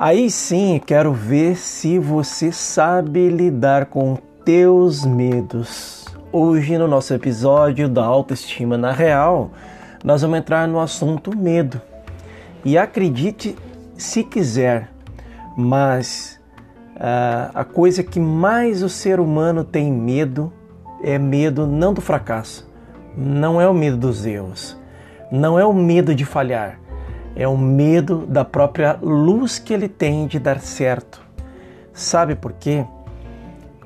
Aí sim, quero ver se você sabe lidar com teus medos. Hoje, no nosso episódio da autoestima na real, nós vamos entrar no assunto medo. E acredite se quiser, mas uh, a coisa que mais o ser humano tem medo é medo não do fracasso, não é o medo dos erros, não é o medo de falhar é o medo da própria luz que ele tem de dar certo. Sabe por quê?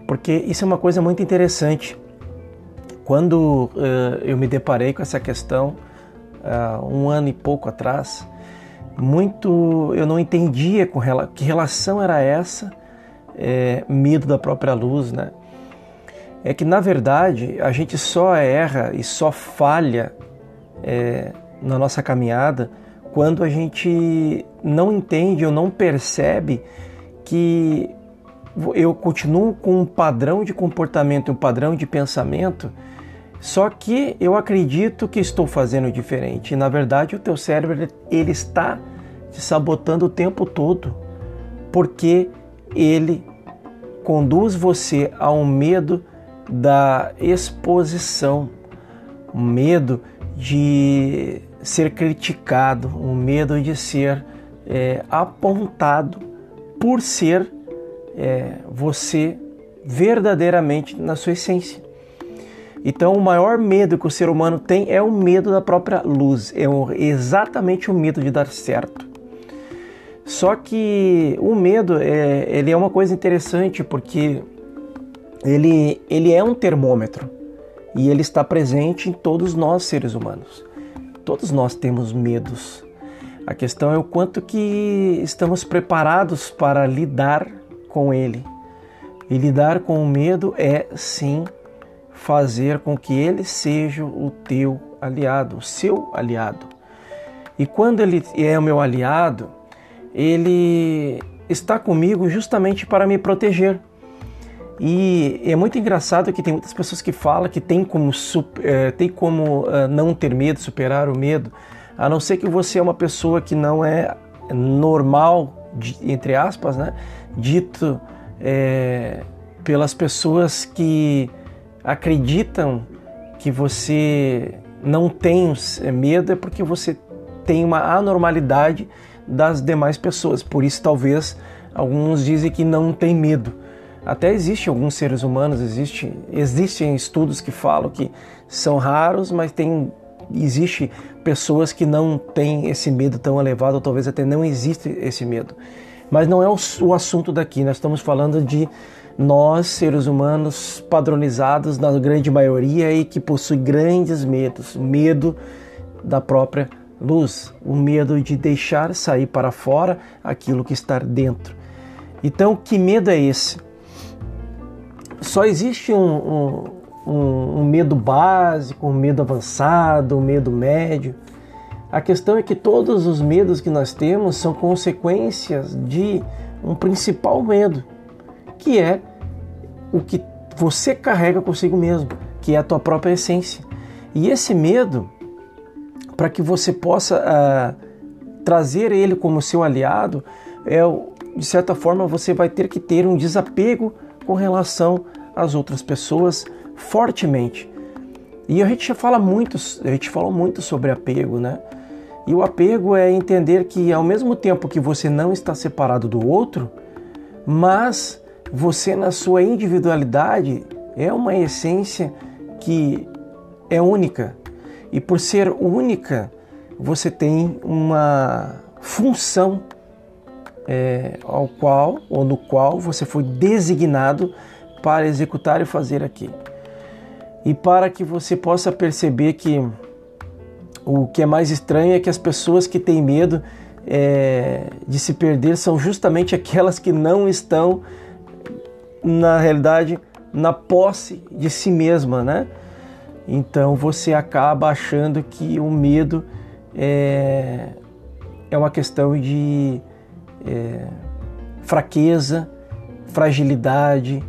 Porque isso é uma coisa muito interessante. Quando uh, eu me deparei com essa questão, uh, um ano e pouco atrás, muito eu não entendia com rela que relação era essa, é, medo da própria luz, né? É que na verdade a gente só erra e só falha é, na nossa caminhada quando a gente não entende ou não percebe que eu continuo com um padrão de comportamento, um padrão de pensamento, só que eu acredito que estou fazendo diferente. E, na verdade, o teu cérebro ele está te sabotando o tempo todo, porque ele conduz você a um medo da exposição, um medo de ser criticado, o medo de ser é, apontado por ser é, você verdadeiramente na sua essência. Então, o maior medo que o ser humano tem é o medo da própria luz, é exatamente o medo de dar certo. Só que o medo é, ele é uma coisa interessante porque ele, ele é um termômetro e ele está presente em todos nós seres humanos. Todos nós temos medos. A questão é o quanto que estamos preparados para lidar com ele. E lidar com o medo é sim fazer com que ele seja o teu aliado, o seu aliado. E quando ele é o meu aliado, ele está comigo justamente para me proteger. E é muito engraçado que tem muitas pessoas que falam que tem como, é, tem como uh, não ter medo, superar o medo, a não ser que você é uma pessoa que não é normal, entre aspas, né, dito é, pelas pessoas que acreditam que você não tem medo é porque você tem uma anormalidade das demais pessoas. Por isso, talvez alguns dizem que não tem medo. Até existem alguns seres humanos, existe, existem estudos que falam que são raros, mas tem, existe pessoas que não têm esse medo tão elevado, ou talvez até não existe esse medo. Mas não é o, o assunto daqui, nós estamos falando de nós, seres humanos padronizados na grande maioria e que possui grandes medos, medo da própria luz, o medo de deixar sair para fora aquilo que está dentro. Então, que medo é esse? Só existe um, um, um, medo básico, um medo avançado, um medo médio. A questão é que todos os medos que nós temos são consequências de um principal medo, que é o que você carrega consigo mesmo, que é a tua própria essência. E esse medo, para que você possa uh, trazer ele como seu aliado, é de certa forma você vai ter que ter um desapego com relação às outras pessoas fortemente. E a gente já fala muito, a gente falou muito sobre apego, né? E o apego é entender que ao mesmo tempo que você não está separado do outro, mas você na sua individualidade é uma essência que é única. E por ser única, você tem uma função é, ao qual ou no qual você foi designado para executar e fazer aquilo. E para que você possa perceber que o que é mais estranho é que as pessoas que têm medo é, de se perder são justamente aquelas que não estão, na realidade, na posse de si mesma, né? Então você acaba achando que o medo é, é uma questão de é, fraqueza, fragilidade,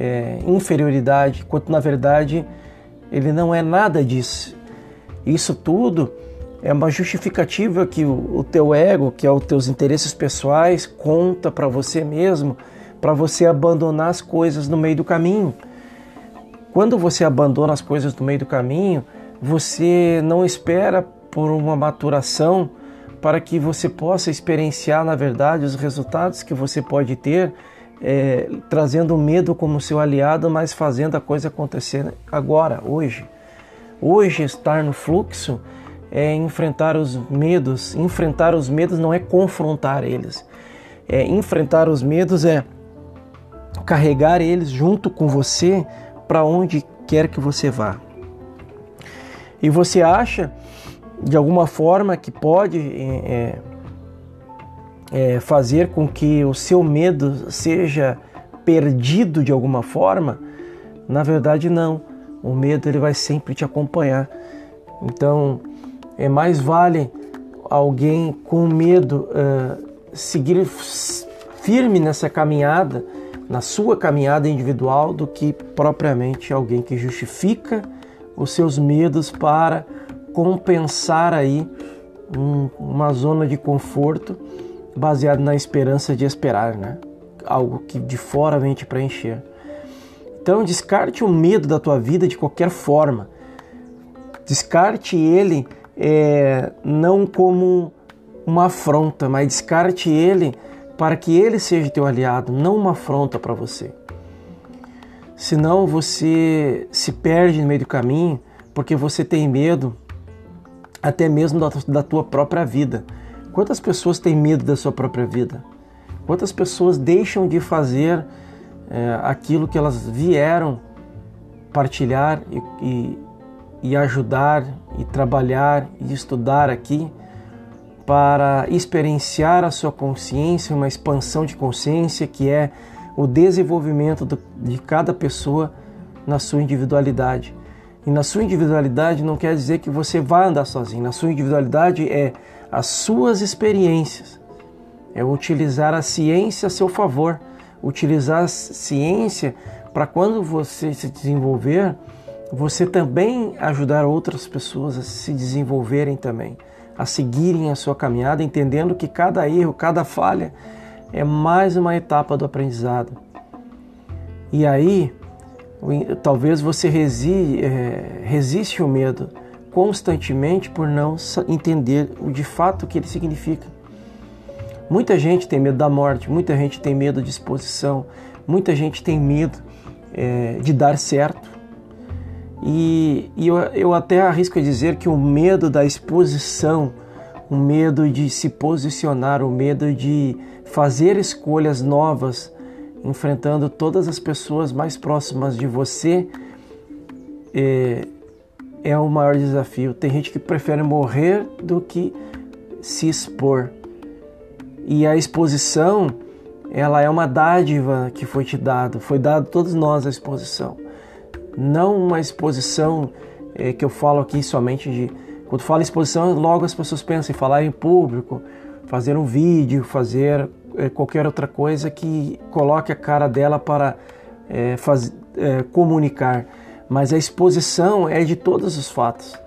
é, inferioridade, quando na verdade ele não é nada disso. Isso tudo é uma justificativa que o, o teu ego, que é os teus interesses pessoais, conta para você mesmo, para você abandonar as coisas no meio do caminho. Quando você abandona as coisas no meio do caminho, você não espera por uma maturação para que você possa experienciar, na verdade, os resultados que você pode ter, é, trazendo o medo como seu aliado, mas fazendo a coisa acontecer agora, hoje. Hoje, estar no fluxo é enfrentar os medos. Enfrentar os medos não é confrontar eles. É enfrentar os medos é carregar eles junto com você para onde quer que você vá. E você acha de alguma forma que pode é, é, fazer com que o seu medo seja perdido de alguma forma? Na verdade, não. O medo ele vai sempre te acompanhar. Então, é mais vale alguém com medo uh, seguir firme nessa caminhada na sua caminhada individual do que propriamente alguém que justifica os seus medos para compensar aí um, uma zona de conforto baseado na esperança de esperar, né? Algo que de fora vem te preencher. Então descarte o medo da tua vida de qualquer forma. Descarte ele é, não como uma afronta, mas descarte ele para que ele seja teu aliado, não uma afronta para você. Senão você se perde no meio do caminho porque você tem medo até mesmo da, da tua própria vida. Quantas pessoas têm medo da sua própria vida? Quantas pessoas deixam de fazer é, aquilo que elas vieram partilhar e, e, e ajudar e trabalhar e estudar aqui para experienciar a sua consciência, uma expansão de consciência que é o desenvolvimento do, de cada pessoa na sua individualidade. E na sua individualidade não quer dizer que você vai andar sozinho. Na sua individualidade é as suas experiências. É utilizar a ciência a seu favor. Utilizar a ciência para quando você se desenvolver, você também ajudar outras pessoas a se desenvolverem também a seguirem a sua caminhada, entendendo que cada erro, cada falha é mais uma etapa do aprendizado. E aí, talvez você resiste, é, resiste o medo constantemente por não entender o de fato que ele significa. Muita gente tem medo da morte, muita gente tem medo de exposição, muita gente tem medo é, de dar certo. E, e eu, eu até arrisco a dizer que o medo da exposição, o medo de se posicionar, o medo de fazer escolhas novas, enfrentando todas as pessoas mais próximas de você, é, é o maior desafio. Tem gente que prefere morrer do que se expor. E a exposição, ela é uma dádiva que foi te dado, foi dado a todos nós a exposição não uma exposição é, que eu falo aqui somente de. Quando falo exposição, logo as pessoas pensam em falar em público, fazer um vídeo, fazer é, qualquer outra coisa que coloque a cara dela para é, faz, é, comunicar. Mas a exposição é de todos os fatos.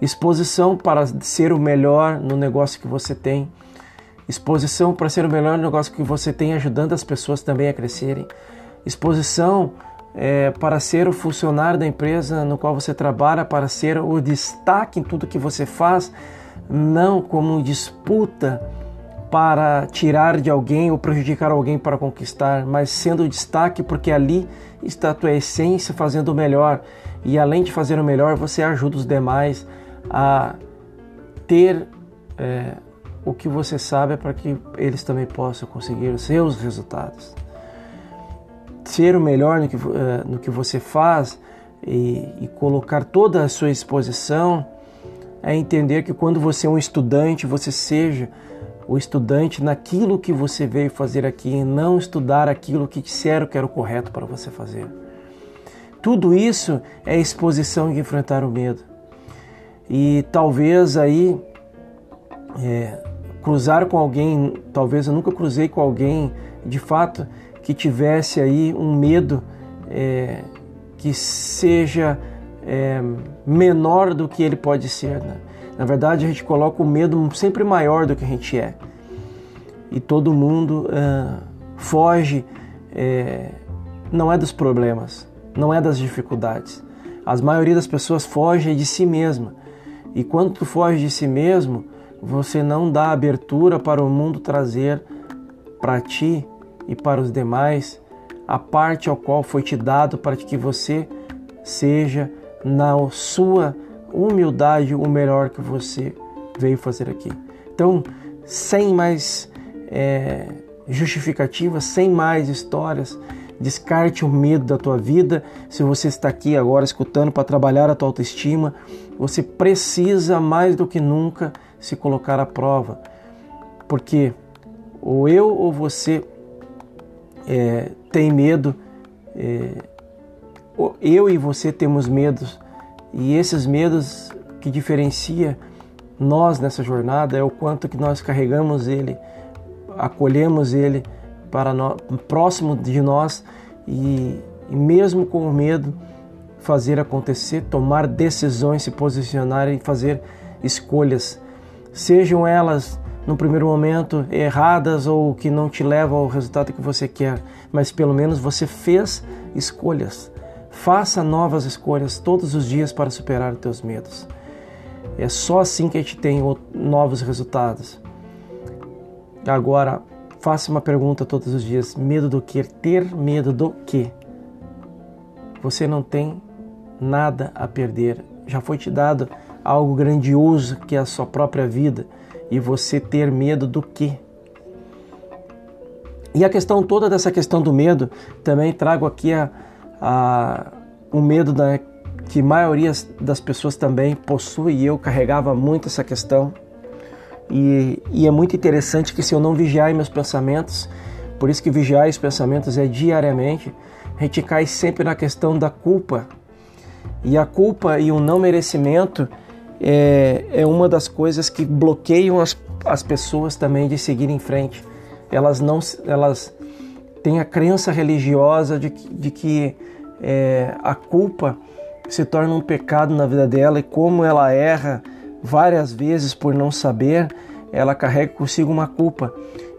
Exposição para ser o melhor no negócio que você tem. Exposição para ser o melhor no negócio que você tem, ajudando as pessoas também a crescerem. Exposição é, para ser o funcionário da empresa no qual você trabalha, para ser o destaque em tudo que você faz, não como disputa para tirar de alguém ou prejudicar alguém para conquistar, mas sendo o destaque porque ali está a tua essência fazendo o melhor. E além de fazer o melhor, você ajuda os demais a ter é, o que você sabe para que eles também possam conseguir os seus resultados. Ser o melhor no que, uh, no que você faz e, e colocar toda a sua exposição é entender que quando você é um estudante, você seja o estudante naquilo que você veio fazer aqui e não estudar aquilo que disseram que era o correto para você fazer. Tudo isso é exposição de enfrentar o medo. E talvez aí é, cruzar com alguém, talvez eu nunca cruzei com alguém de fato que tivesse aí um medo é, que seja é, menor do que ele pode ser. Né? Na verdade, a gente coloca o medo sempre maior do que a gente é. E todo mundo uh, foge, é, não é dos problemas, não é das dificuldades. A maioria das pessoas foge de si mesma. E quando tu foge de si mesmo, você não dá abertura para o mundo trazer para ti e para os demais a parte ao qual foi te dado para que você seja na sua humildade o melhor que você veio fazer aqui. Então, sem mais é, justificativas, sem mais histórias, descarte o medo da tua vida. Se você está aqui agora escutando para trabalhar a tua autoestima, você precisa mais do que nunca se colocar à prova, porque ou eu ou você é, tem medo, é, eu e você temos medos e esses medos que diferencia nós nessa jornada é o quanto que nós carregamos ele, acolhemos ele para próximo de nós e, e mesmo com o medo fazer acontecer, tomar decisões, se posicionar e fazer escolhas, sejam elas no primeiro momento erradas ou que não te levam ao resultado que você quer, mas pelo menos você fez escolhas. Faça novas escolhas todos os dias para superar os teus medos. É só assim que a gente tem novos resultados. Agora, faça uma pergunta todos os dias: medo do que? Ter medo do que? Você não tem nada a perder. Já foi te dado algo grandioso que é a sua própria vida e você ter medo do que? E a questão toda dessa questão do medo, também trago aqui a, o medo da, que a maioria das pessoas também possui e eu carregava muito essa questão. E, e é muito interessante que se eu não vigiar meus pensamentos, por isso que vigiar os pensamentos é diariamente, a gente cai sempre na questão da culpa. E a culpa e o não merecimento é, é uma das coisas que bloqueiam as, as pessoas também de seguir em frente. Elas não elas têm a crença religiosa de, de que é, a culpa se torna um pecado na vida dela e como ela erra várias vezes por não saber, ela carrega consigo uma culpa.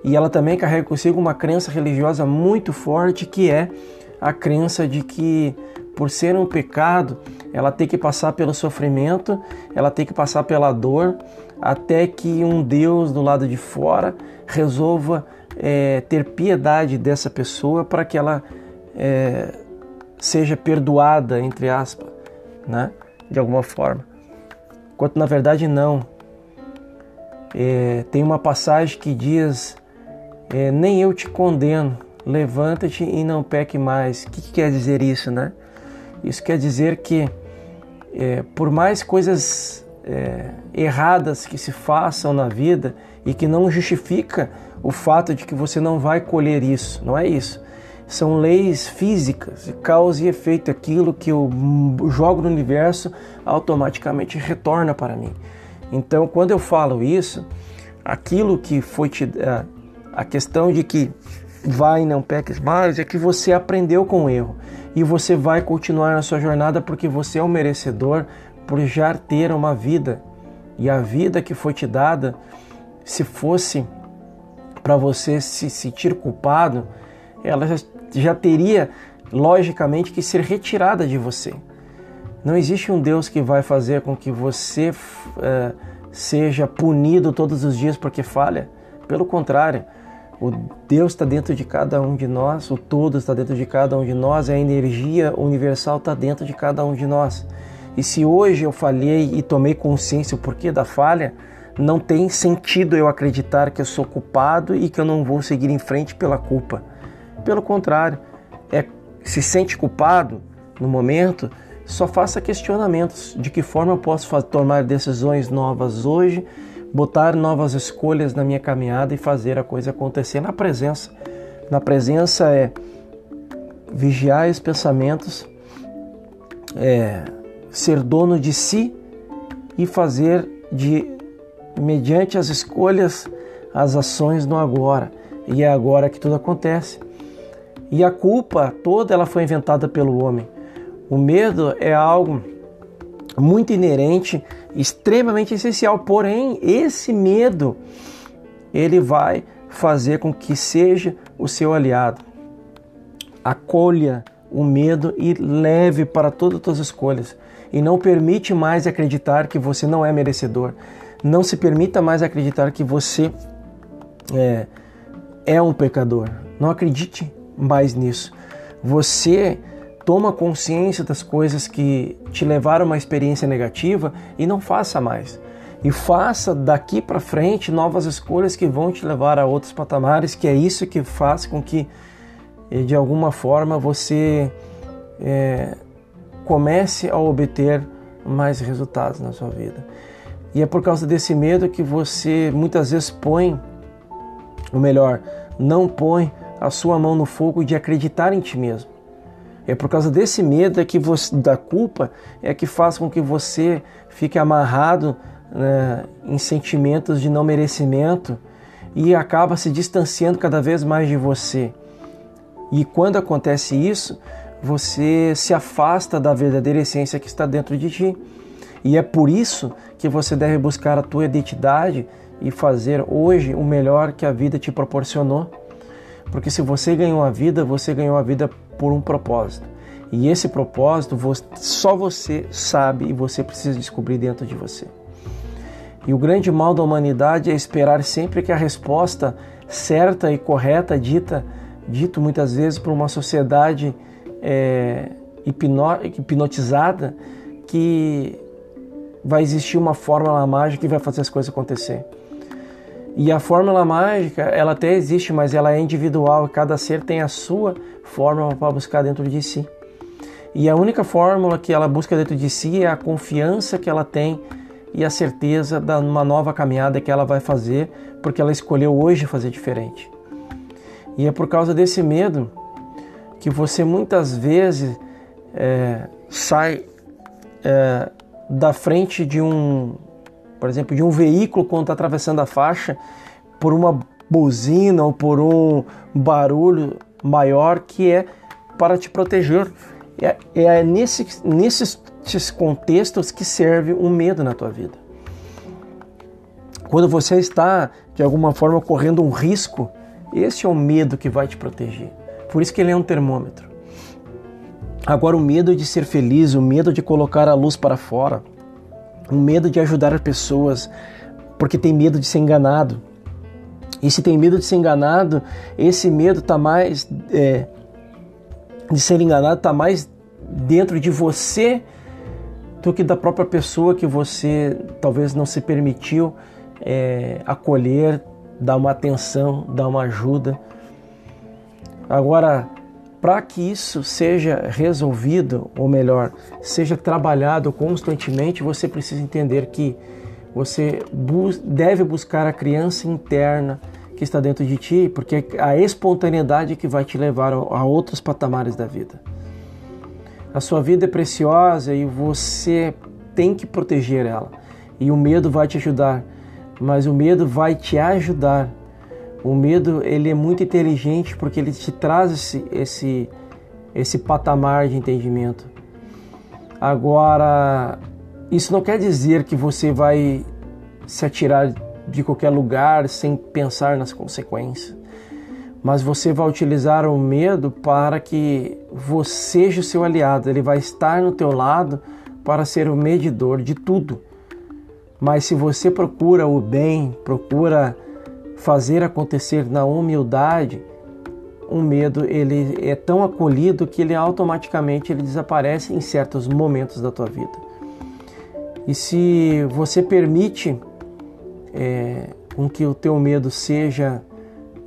E ela também carrega consigo uma crença religiosa muito forte que é a crença de que por ser um pecado, ela tem que passar pelo sofrimento, ela tem que passar pela dor, até que um Deus do lado de fora resolva é, ter piedade dessa pessoa para que ela é, seja perdoada, entre aspas, né? de alguma forma. Quanto na verdade não. É, tem uma passagem que diz: é, Nem eu te condeno, levanta-te e não peque mais. O que, que, quer dizer isso, né? Isso quer dizer que, é, por mais coisas é, erradas que se façam na vida e que não justifica o fato de que você não vai colher isso, não é isso são leis físicas, causa e efeito, aquilo que eu jogo no universo automaticamente retorna para mim. Então, quando eu falo isso, aquilo que foi te a questão de que vai não peques mais é que você aprendeu com o erro e você vai continuar na sua jornada porque você é o merecedor por já ter uma vida e a vida que foi te dada, se fosse para você se sentir culpado, ela já teria logicamente que ser retirada de você. Não existe um Deus que vai fazer com que você uh, seja punido todos os dias porque falha. Pelo contrário, o Deus está dentro de cada um de nós, o todo está dentro de cada um de nós, a energia universal está dentro de cada um de nós. E se hoje eu falhei e tomei consciência o porquê da falha, não tem sentido eu acreditar que eu sou culpado e que eu não vou seguir em frente pela culpa. Pelo contrário, é, se sente culpado no momento, só faça questionamentos de que forma eu posso tomar decisões novas hoje, botar novas escolhas na minha caminhada e fazer a coisa acontecer na presença. Na presença é vigiar os pensamentos, é, ser dono de si e fazer de mediante as escolhas as ações no agora. E é agora que tudo acontece. E a culpa toda ela foi inventada pelo homem. O medo é algo muito inerente extremamente essencial. Porém, esse medo ele vai fazer com que seja o seu aliado. Acolha o medo e leve para todas as suas escolhas. E não permite mais acreditar que você não é merecedor. Não se permita mais acreditar que você é, é um pecador. Não acredite mais nisso. Você toma consciência das coisas que te levaram a uma experiência negativa e não faça mais. E faça daqui para frente novas escolhas que vão te levar a outros patamares, que é isso que faz com que de alguma forma você é, comece a obter mais resultados na sua vida. E é por causa desse medo que você muitas vezes põe, ou melhor, não põe a sua mão no fogo de acreditar em ti mesmo. É por causa desse medo é que você, da culpa é que faz com que você fique amarrado né, em sentimentos de não merecimento e acaba se distanciando cada vez mais de você. E quando acontece isso, você se afasta da verdadeira essência que está dentro de ti. E é por isso que você deve buscar a tua identidade e fazer hoje o melhor que a vida te proporcionou. Porque se você ganhou a vida, você ganhou a vida por um propósito. E esse propósito só você sabe e você precisa descobrir dentro de você. E o grande mal da humanidade é esperar sempre que a resposta certa e correta dita dito muitas vezes por uma sociedade é, hipnotizada que vai existir uma fórmula mágica que vai fazer as coisas acontecer. E a fórmula mágica, ela até existe, mas ela é individual, cada ser tem a sua fórmula para buscar dentro de si. E a única fórmula que ela busca dentro de si é a confiança que ela tem e a certeza de uma nova caminhada que ela vai fazer, porque ela escolheu hoje fazer diferente. E é por causa desse medo que você muitas vezes é, sai é, da frente de um, por exemplo, de um veículo quando está atravessando a faixa por uma buzina ou por um barulho maior que é para te proteger. É, é nesse, nesses contextos que serve o um medo na tua vida. Quando você está, de alguma forma, correndo um risco, esse é o medo que vai te proteger. Por isso que ele é um termômetro. Agora, o medo de ser feliz, o medo de colocar a luz para fora, o medo de ajudar pessoas, porque tem medo de ser enganado. E se tem medo de ser enganado, esse medo está mais é, de ser enganado está mais dentro de você do que da própria pessoa que você talvez não se permitiu é, acolher, dar uma atenção, dar uma ajuda. Agora, para que isso seja resolvido, ou melhor, seja trabalhado constantemente, você precisa entender que você deve buscar a criança interna que está dentro de ti, porque é a espontaneidade que vai te levar a outros patamares da vida. A sua vida é preciosa e você tem que proteger ela. E o medo vai te ajudar mas o medo vai te ajudar. O medo ele é muito inteligente porque ele te traz esse, esse, esse patamar de entendimento. Agora, isso não quer dizer que você vai se atirar de qualquer lugar sem pensar nas consequências. Mas você vai utilizar o medo para que você seja o seu aliado. Ele vai estar no teu lado para ser o medidor de tudo. Mas se você procura o bem, procura fazer acontecer na humildade, o medo ele é tão acolhido que ele automaticamente ele desaparece em certos momentos da tua vida. E se você permite é, com que o teu medo seja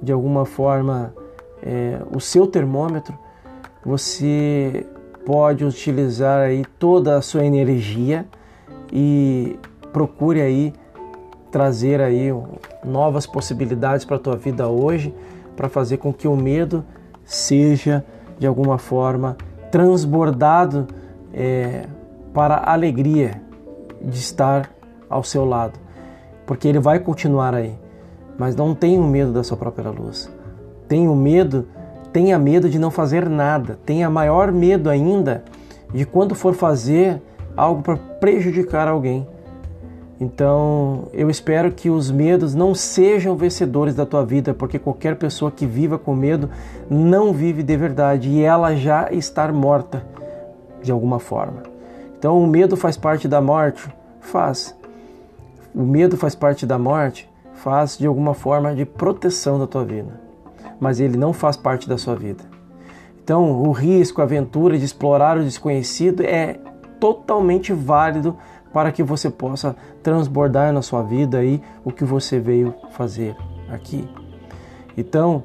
de alguma forma é, o seu termômetro, você pode utilizar aí toda a sua energia e procure aí trazer aí novas possibilidades para a tua vida hoje, para fazer com que o medo seja de alguma forma transbordado é, para a alegria de estar ao seu lado, porque ele vai continuar aí. Mas não tenha medo da sua própria luz. Tenha medo, tenha medo de não fazer nada. Tenha maior medo ainda de quando for fazer algo para prejudicar alguém Então, eu espero que os medos não sejam vencedores da tua vida, porque qualquer pessoa que viva com medo não vive de verdade e ela já está morta de alguma forma. Então, o medo faz parte da morte? Faz. O medo faz parte da morte? Faz de alguma forma de proteção da tua vida, mas ele não faz parte da sua vida. Então, o risco, a aventura de explorar o desconhecido é totalmente válido para que você possa transbordar na sua vida aí o que você veio fazer aqui. Então,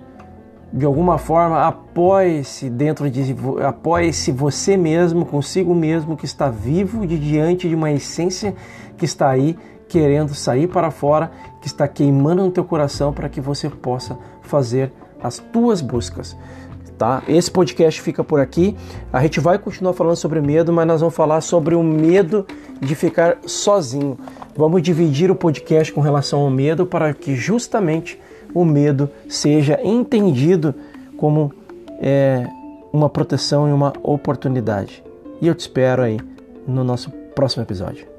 de alguma forma, apoie-se dentro de apoie-se você mesmo, consigo mesmo que está vivo de diante de uma essência que está aí querendo sair para fora, que está queimando no teu coração para que você possa fazer as tuas buscas tá? Esse podcast fica por aqui. A gente vai continuar falando sobre medo, mas nós vamos falar sobre o medo de ficar sozinho. Vamos dividir o podcast com relação ao medo para que justamente o medo seja entendido como é, uma proteção e uma oportunidade. E eu te espero aí no nosso próximo episódio.